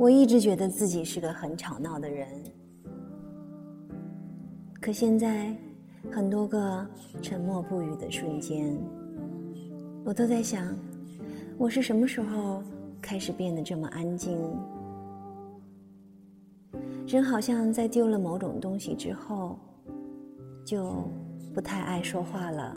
我一直觉得自己是个很吵闹的人。可现在很多个沉默不语的瞬间我都在想我是什么时候开始变得这么安静。人好像在丢了某种东西之后就不太爱说话了。